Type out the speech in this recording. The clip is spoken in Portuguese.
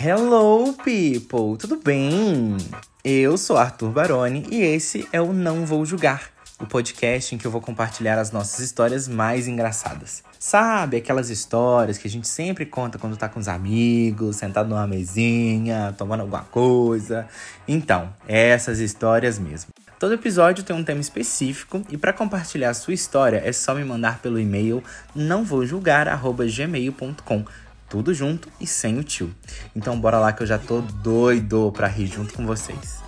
Hello, people! Tudo bem? Eu sou Arthur Baroni e esse é o Não Vou Julgar, o podcast em que eu vou compartilhar as nossas histórias mais engraçadas. Sabe, aquelas histórias que a gente sempre conta quando tá com os amigos, sentado numa mesinha, tomando alguma coisa. Então, essas histórias mesmo. Todo episódio tem um tema específico e para compartilhar a sua história é só me mandar pelo e-mail nãovojulgar@gmail.com tudo junto e sem o tio. Então bora lá que eu já tô doido pra rir junto com vocês.